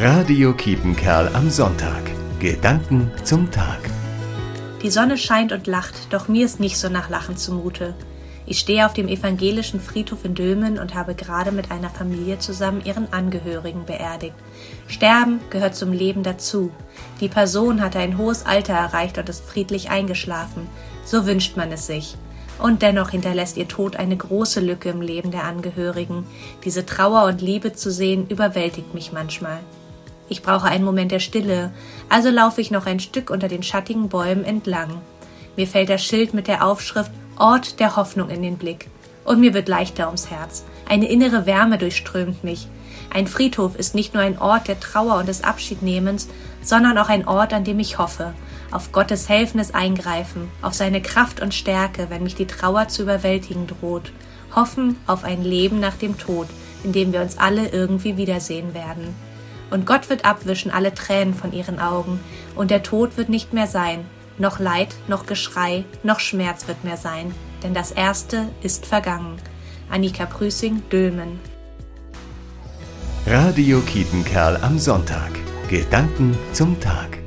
Radio Kiepenkerl am Sonntag. Gedanken zum Tag. Die Sonne scheint und lacht, doch mir ist nicht so nach Lachen zumute. Ich stehe auf dem evangelischen Friedhof in Dülmen und habe gerade mit einer Familie zusammen ihren Angehörigen beerdigt. Sterben gehört zum Leben dazu. Die Person hatte ein hohes Alter erreicht und ist friedlich eingeschlafen. So wünscht man es sich. Und dennoch hinterlässt ihr Tod eine große Lücke im Leben der Angehörigen. Diese Trauer und Liebe zu sehen überwältigt mich manchmal. Ich brauche einen Moment der Stille, also laufe ich noch ein Stück unter den schattigen Bäumen entlang. Mir fällt das Schild mit der Aufschrift Ort der Hoffnung in den Blick. Und mir wird leichter ums Herz. Eine innere Wärme durchströmt mich. Ein Friedhof ist nicht nur ein Ort der Trauer und des Abschiednehmens, sondern auch ein Ort, an dem ich hoffe, auf Gottes helfendes Eingreifen, auf seine Kraft und Stärke, wenn mich die Trauer zu überwältigen droht. Hoffen auf ein Leben nach dem Tod, in dem wir uns alle irgendwie wiedersehen werden. Und Gott wird abwischen alle Tränen von ihren Augen, und der Tod wird nicht mehr sein, noch Leid, noch Geschrei, noch Schmerz wird mehr sein, denn das Erste ist vergangen. Annika Prüßing, Dülmen. Radio Kietenkerl am Sonntag. Gedanken zum Tag.